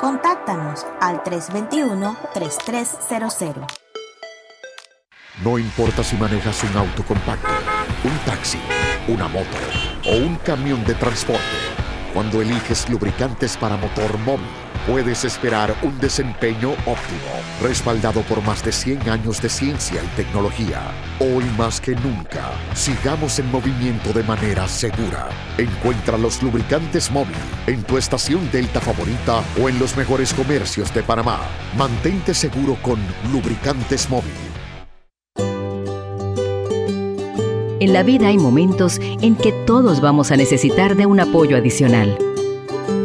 Contáctanos al 321-3300. No importa si manejas un auto compacto, un taxi, una moto o un camión de transporte. Cuando eliges lubricantes para motor móvil, puedes esperar un desempeño óptimo, respaldado por más de 100 años de ciencia y tecnología. Hoy más que nunca, sigamos en movimiento de manera segura. Encuentra los lubricantes móvil en tu estación Delta favorita o en los mejores comercios de Panamá. Mantente seguro con lubricantes móvil. En la vida hay momentos en que todos vamos a necesitar de un apoyo adicional.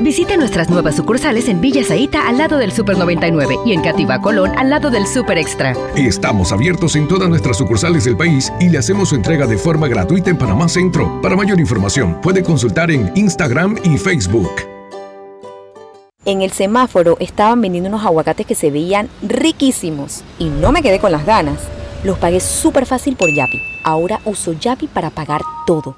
Visite nuestras nuevas sucursales en Villa Zaita al lado del Super 99 y en Cativa Colón al lado del Super Extra. Estamos abiertos en todas nuestras sucursales del país y le hacemos su entrega de forma gratuita en Panamá Centro. Para mayor información, puede consultar en Instagram y Facebook. En el semáforo estaban vendiendo unos aguacates que se veían riquísimos y no me quedé con las ganas. Los pagué súper fácil por Yapi. Ahora uso Yapi para pagar todo.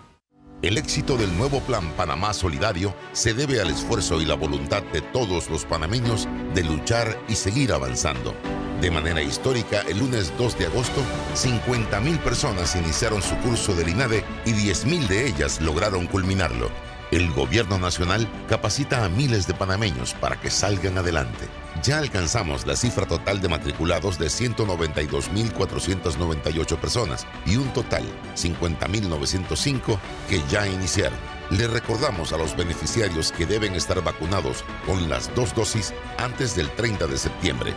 El éxito del nuevo Plan Panamá Solidario se debe al esfuerzo y la voluntad de todos los panameños de luchar y seguir avanzando. De manera histórica, el lunes 2 de agosto, 50.000 personas iniciaron su curso del INADE y 10.000 de ellas lograron culminarlo. El gobierno nacional capacita a miles de panameños para que salgan adelante. Ya alcanzamos la cifra total de matriculados de 192.498 personas y un total 50.905 que ya iniciaron. Le recordamos a los beneficiarios que deben estar vacunados con las dos dosis antes del 30 de septiembre.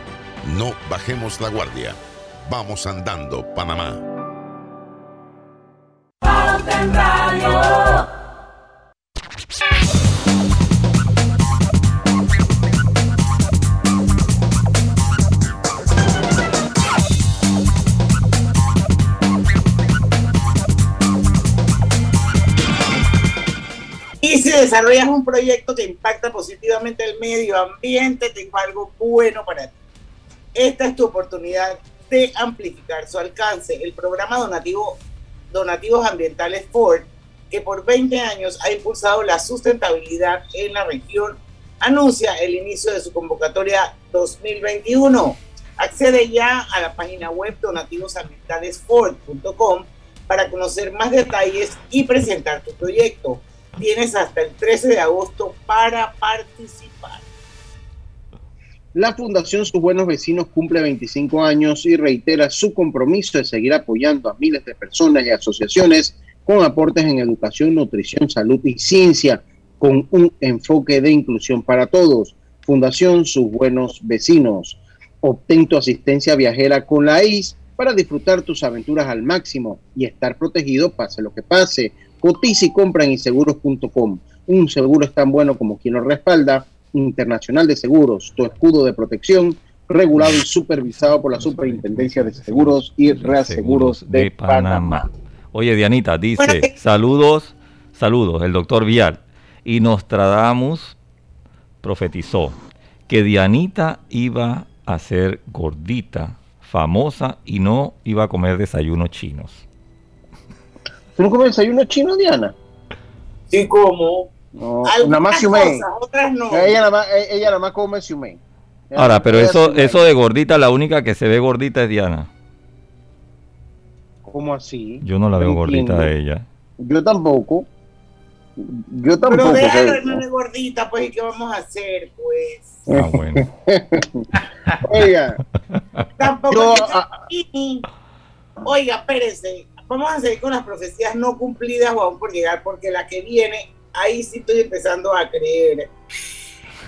No bajemos la guardia. Vamos andando, Panamá. Y si desarrollas un proyecto que impacta positivamente el medio ambiente, tengo algo bueno para ti. Esta es tu oportunidad de amplificar su alcance. El programa donativo Donativos Ambientales Ford, que por 20 años ha impulsado la sustentabilidad en la región, anuncia el inicio de su convocatoria 2021. Accede ya a la página web donativosambientalesford.com para conocer más detalles y presentar tu proyecto. Tienes hasta el 13 de agosto para participar. La Fundación Sus Buenos Vecinos cumple 25 años y reitera su compromiso de seguir apoyando a miles de personas y asociaciones con aportes en educación, nutrición, salud y ciencia, con un enfoque de inclusión para todos. Fundación Sus Buenos Vecinos. Obtén tu asistencia viajera con la IS para disfrutar tus aventuras al máximo y estar protegido pase lo que pase. Cotiza y compra en inseguros.com. Un seguro es tan bueno como quien lo respalda Internacional de Seguros, tu escudo de protección, regulado y supervisado por la Superintendencia de Seguros y Reaseguros de, de Panamá. Oye, Dianita, dice, saludos, saludos, el doctor Vial. Y Nostradamus profetizó que Dianita iba a ser gordita, famosa y no iba a comer desayunos chinos. ¿Tú no comes desayuno chino, Diana? Sí, como. No, nada más siumei. Otras no. Ella nada más, ella nada más come siumei. Ahora, pero eso, eso de gordita, la única que se ve gordita es Diana. ¿Cómo así? Yo no la veo gordita a ella. Yo tampoco. Yo tampoco. Pero déjalo de gordita, pues, ¿y qué vamos a hacer, pues? Ah, bueno. Oiga. Tampoco. Yo, ah, Oiga, espérese. Vamos a seguir con las profecías no cumplidas o aún por llegar, porque la que viene, ahí sí estoy empezando a creer.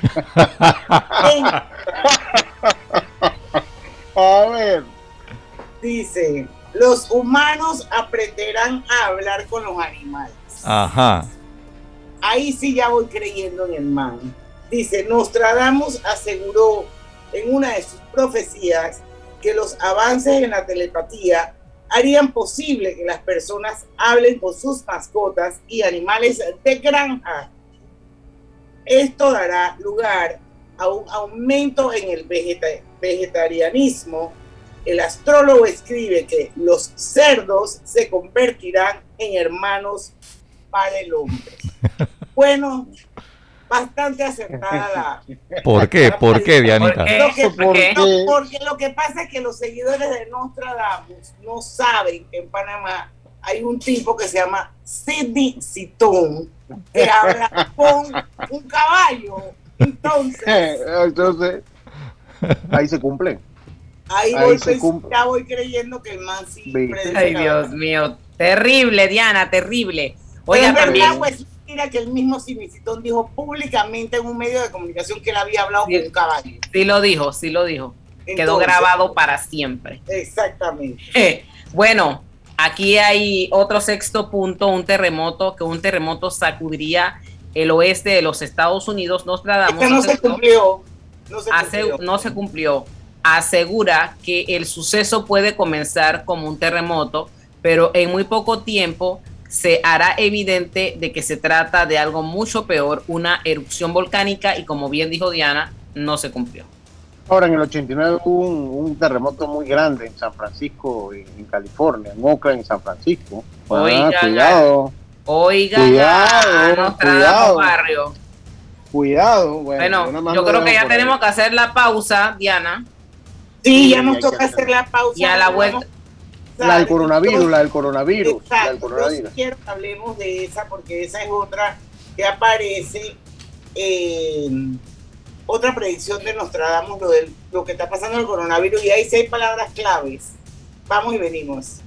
A ver. Dice, los humanos aprenderán a hablar con los animales. Ajá. Ahí sí ya voy creyendo en el man. Dice, Nostradamus aseguró en una de sus profecías que los avances en la telepatía harían posible que las personas hablen con sus mascotas y animales de granja. Esto dará lugar a un aumento en el vegeta- vegetarianismo. El astrólogo escribe que los cerdos se convertirán en hermanos para el hombre. Bueno, bastante acertada la, ¿Por qué? ¿Por qué, Dianita? lo que, ¿Por qué? no, porque lo que pasa es que los seguidores de Nostradamus no saben que en Panamá hay un tipo que se llama Sidney Citón que habla con un caballo. Entonces, Entonces, ahí se cumple. ahí, Ahí voy, se pens- cumple. ya voy creyendo que el man sí Ay, Dios mío. Terrible, Diana, terrible. Oiga, es verdad, también. pues, que el mismo Sidney Citón dijo públicamente en un medio de comunicación que él había hablado Sí. con un caballo. Sí lo dijo, sí lo dijo. Quedó grabado para siempre. Exactamente. Eh, bueno, aquí hay otro sexto punto, un terremoto, que un terremoto sacudiría el oeste de los Estados Unidos. Nostradamus Este no se cumplió. No se cumplió. no se cumplió. Asegura que el suceso puede comenzar como un terremoto, pero en muy poco tiempo se hará evidente de que se trata de algo mucho peor, una erupción volcánica, y como bien dijo Diana, no se cumplió. Ahora, en el 89 hubo un, un terremoto muy grande en San Francisco, en, en California, en Oakland, en San Francisco. Ah, Oiga, cuidado, Oiga, Cuidado, Nostradamus cuidado. Barrio. cuidado. Bueno, yo creo que ya tenemos que hacer la pausa, Diana. Sí, ya Sí, nos hay que toca hacer. la pausa. Y a la Vamos vuelta. La del coronavirus, la del coronavirus, la del Exacto, yo coronavirus. quiero que hablemos de esa porque esa es otra que aparece en otra predicción de Nostradamus, lo, del, lo que está pasando en el coronavirus y hay seis palabras claves. Vamos y venimos.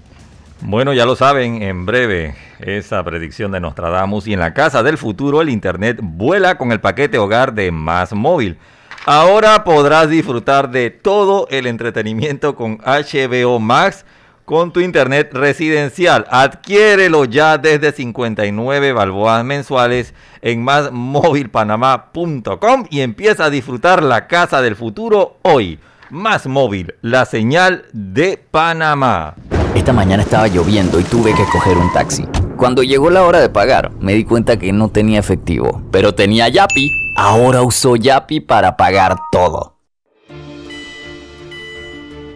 Bueno, ya lo saben, en breve esa predicción de Nostradamus y en la casa del futuro el internet vuela con el paquete hogar de Más Móvil. Ahora podrás disfrutar de todo el entretenimiento con HBO Max con tu internet residencial. Adquiérelo ya desde 59 balboas mensuales en másmóvilpanamá.com y empieza a disfrutar la casa del futuro hoy. Más móvil, la señal de Panamá. Esta mañana estaba lloviendo y tuve que coger un taxi. Cuando llegó la hora de pagar, me di cuenta que no tenía efectivo, pero tenía Yapi. Ahora uso Yapi para pagar todo.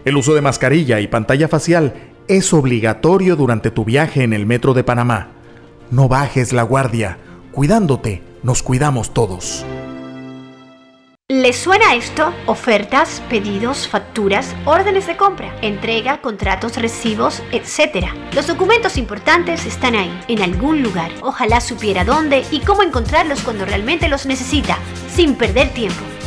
El uso de mascarilla y pantalla facial es obligatorio durante tu viaje en el metro de Panamá. No bajes la guardia. Cuidándote, nos cuidamos todos. ¿Les suena esto? Ofertas, pedidos, facturas, órdenes de compra, entrega, contratos, recibos, etc. Los documentos importantes están ahí, en algún lugar. Ojalá supiera dónde y cómo encontrarlos cuando realmente los necesita, sin perder tiempo.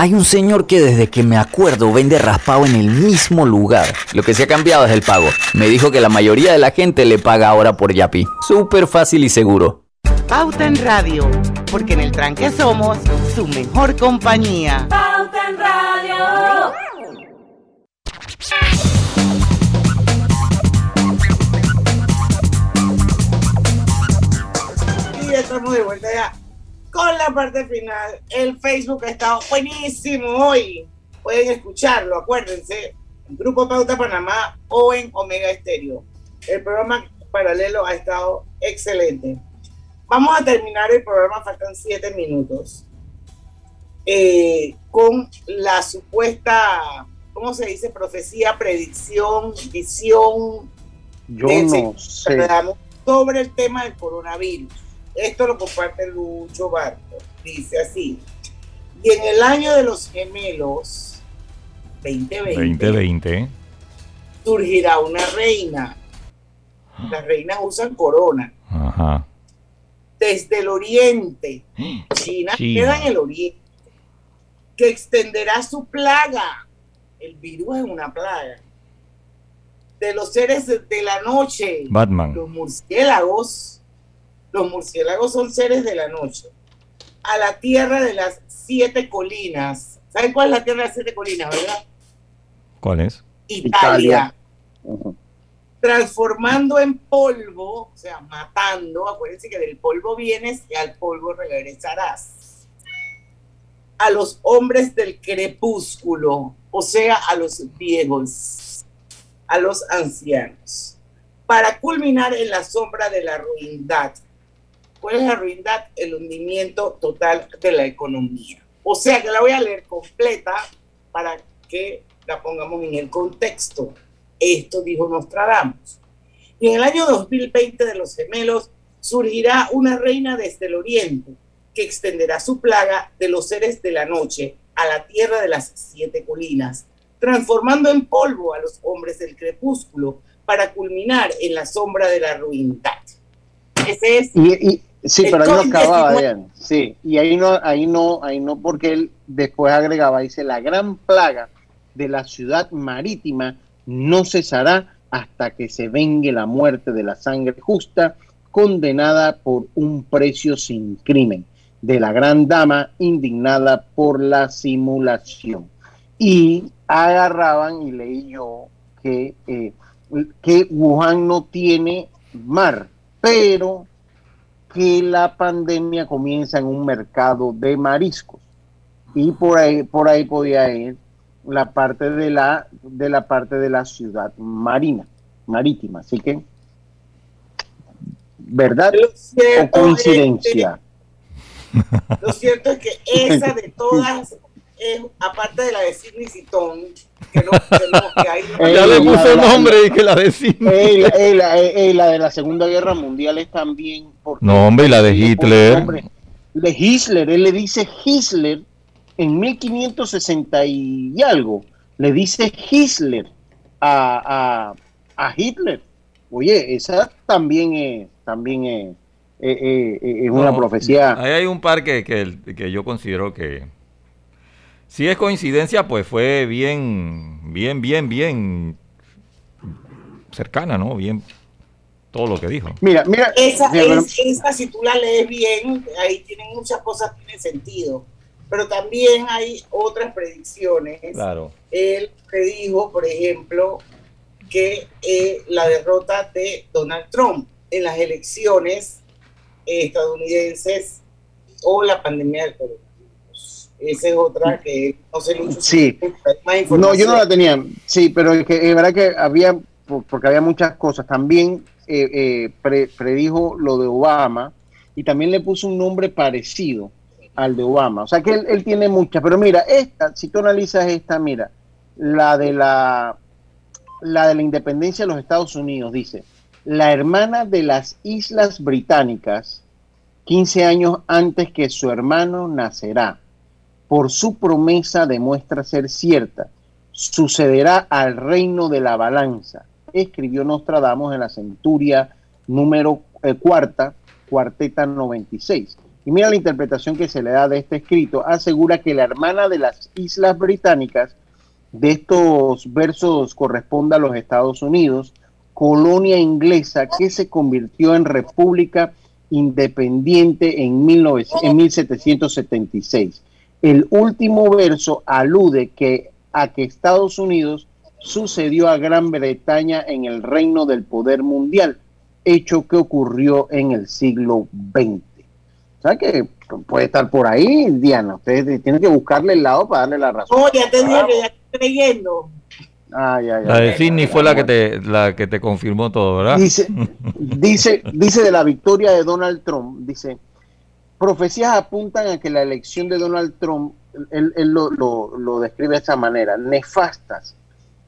Hay un señor que desde que me acuerdo vende raspado en el mismo lugar. Lo que se ha cambiado es el pago. Me dijo que la mayoría de la gente le paga ahora por Yapi. Súper fácil y seguro. Pauta en Radio, porque en el tranque somos su mejor compañía. Pauta en Radio. Y estamos de vuelta ya con la parte final. El Facebook ha estado buenísimo hoy. Pueden escucharlo, acuérdense, en Grupo Pauta Panamá o en Omega Estéreo. El programa paralelo ha estado excelente. Vamos a terminar el programa, faltan siete minutos, eh, con la supuesta, ¿cómo se dice? Profecía, predicción, visión. Yo no sé. Sobre el tema del coronavirus. Esto lo comparte Lucho Barco. Dice así. Y en el año de los gemelos, 2020, 2020. surgirá una reina. Las reinas usan corona. Ajá. Desde el oriente. China, China. queda en el oriente. Que extenderá su plaga. El virus es una plaga. De los seres de la noche. Batman. Los murciélagos. Los murciélagos son seres de la noche. A la tierra de las siete colinas. ¿Saben cuál es la tierra de las siete colinas, verdad? ¿Cuál es? Italia. Transformando en polvo, o sea, matando. Acuérdense que del polvo vienes y al polvo regresarás. A los hombres del crepúsculo, o sea, a los viejos, a los ancianos, para culminar en la sombra de la ruindad. ¿Cuál es la ruindad? El hundimiento total de la economía. O sea que la voy a leer completa para que la pongamos en el contexto. Esto dijo Nostradamus. Y en el año 2020 de los gemelos surgirá una reina desde el oriente que extenderá su plaga de los seres de la noche a la tierra de las siete colinas, transformando en polvo a los hombres del crepúsculo para culminar en la sombra de la ruindad. Ese es Y, y- sí, pero ahí no acababa, COVID-19. Diana. Sí, y ahí no, ahí no, ahí no, porque él después agregaba, dice, la gran plaga de la ciudad marítima no cesará hasta que se vengue la muerte de la sangre justa, condenada por un precio sin crimen, de la gran dama indignada por la simulación. Y agarraban, y leí yo, que, eh, que Wuhan no tiene mar, pero que la pandemia comienza en un mercado de mariscos. Y por ahí por ahí podía ir la parte de la de la parte de la ciudad marina marítima. Así que verdad o coincidencia Lo cierto es que esa de todas es, aparte de la de Sidney Citón, que no, que no, que hay no- Ya le puso nombre y que la de Sidney. Ey, la, ey, la- ey, la de la Segunda Guerra Mundial es también. porque- No, hombre, y la de Hitler. nombre De Hitler, él le dice Hitler en 1560 y algo. Le dice Hitler a, a, a Hitler. Oye, esa también es, también es, es- es- es una No, profecía. Ahí hay un par que, que, que yo considero que. Si es coincidencia, pues fue bien, bien, bien, bien cercana, ¿no? Bien todo lo que dijo. Mira, mira, Esa, mira, pero- es- esa, si tú la lees bien, ahí tienen muchas cosas que tienen sentido. Pero también hay otras predicciones. Claro. Él predijo, por ejemplo, que eh, la derrota de Donald Trump en las elecciones eh, estadounidenses o la pandemia del coronavirus. Esa es otra que no sé mucho. Sí. No, yo no la tenía. Sí, pero es que es verdad que había, por- porque había muchas cosas. También eh, eh, pre- predijo lo de Obama y también le puso un nombre parecido al de Obama. O sea que él, él tiene muchas. Pero mira, esta, si tú analizas esta, mira, la de la, la de la independencia de los Estados Unidos, dice, la hermana de las Islas Británicas, 15 años antes que su hermano nacerá por su promesa demuestra ser cierta. Sucederá al reino de la balanza, escribió Nostradamus en la centuria número eh, cuarta, cuarteta 96. Y mira la interpretación que se le da de este escrito. Asegura que la hermana de las Islas Británicas, de estos versos corresponde a los Estados Unidos, colonia inglesa que se convirtió en república independiente en, 19 en 1776. El último verso alude que a que Estados Unidos sucedió a Gran Bretaña en el reino del poder mundial, hecho que ocurrió en el siglo XX. O sea que puede estar por ahí, Diana. Ustedes tienen que buscarle el lado para darle la razón. Oh, ya te dije que ya estoy creyendo. Ay, ay, La ay, de Sidney fue la que te, la que te confirmó todo, ¿verdad? Dice, dice, dice de la victoria de Donald Trump, dice, profecías apuntan a que la elección de Donald Trump, él, él lo, lo- lo describe de esta manera, nefastas,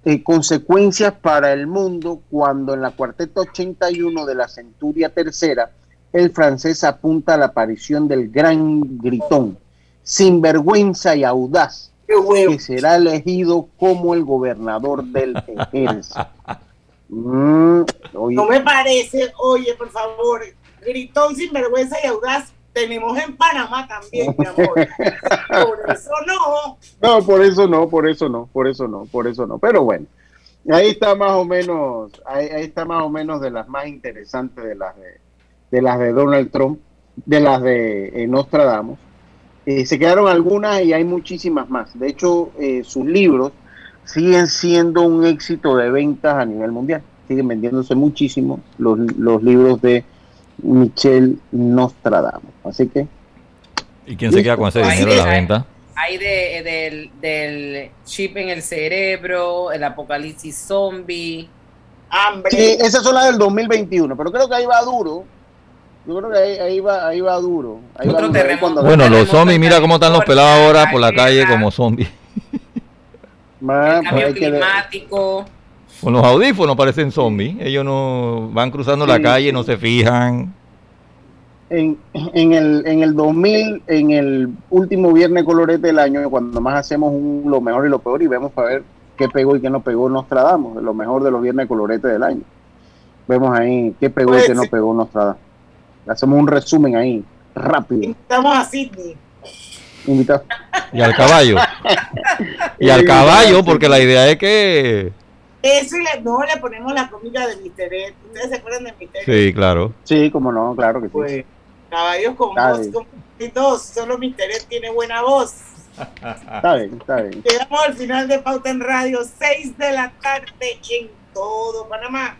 eh, consecuencias para el mundo cuando en la cuarteta 81 de la centuria tercera, el francés apunta a la aparición del gran gritón, sinvergüenza y audaz, que será elegido como el gobernador del ejército. Mm, No me parece, oye, por favor, gritón sin vergüenza y audaz, tenemos en Panamá también, mi amor. Por eso no. No, por eso no, por eso no, por eso no, por eso no. Pero bueno, ahí está más o menos, ahí, ahí está más o menos de las más interesantes de las de, de las de Donald Trump, de las de eh, Nostradamus. Eh, se quedaron algunas y hay muchísimas más. De hecho, eh, sus libros siguen siendo un éxito de ventas a nivel mundial. Siguen vendiéndose muchísimo los, los libros de Michel Nostradamus. Así que ¿Y quién se queda con ese dinero de la venta? Hay de, del, del chip en el cerebro, el apocalipsis zombie. Hambre. Sí, esas son las del 2021, pero creo que ahí va duro. Yo creo que ahí, ahí va, ahí va duro. Ahí va Otro duro. Ahí Bueno, los zombies, mira cómo están los pelados ahora por la calle como zombies. El cambio pues climático. Con los audífonos parecen zombies. Ellos no van cruzando la calle, no se fijan. En, en, el, en el 2000, en el último viernes colorete del año, cuando más hacemos un, lo mejor y lo peor y vemos para ver qué pegó y qué no pegó Nostradamus, lo mejor de los viernes colorete del año. Vemos ahí qué pegó y Pues qué no sí. pegó Nostradamus. Hacemos un resumen ahí, rápido. Estamos a Sydney. Invitado. Y al caballo. Y al caballo, porque la idea es que... Eso y le, no le ponemos la comida de Mr. Ed. ¿Ustedes se acuerdan de Mr. Ed? Sí, claro. Sí, como no, claro que sí. Pues, caballos con Está voz como dos. Solo Mr. Ed tiene buena voz. Está bien, está bien. Llegamos al final de Pauta en Radio, 6 de la tarde en todo Panamá.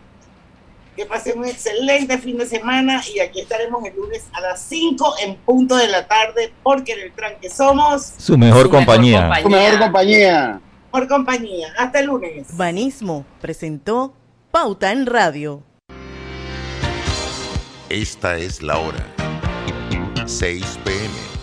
Que pasen un excelente fin de semana y aquí estaremos el lunes a las 5 en punto de la tarde porque en el tranque somos Su mejor compañía. Tu mejor compañía. Por compañía. Hasta el lunes. Banismo presentó Pauta en Radio. Esta es la hora. 6 pm.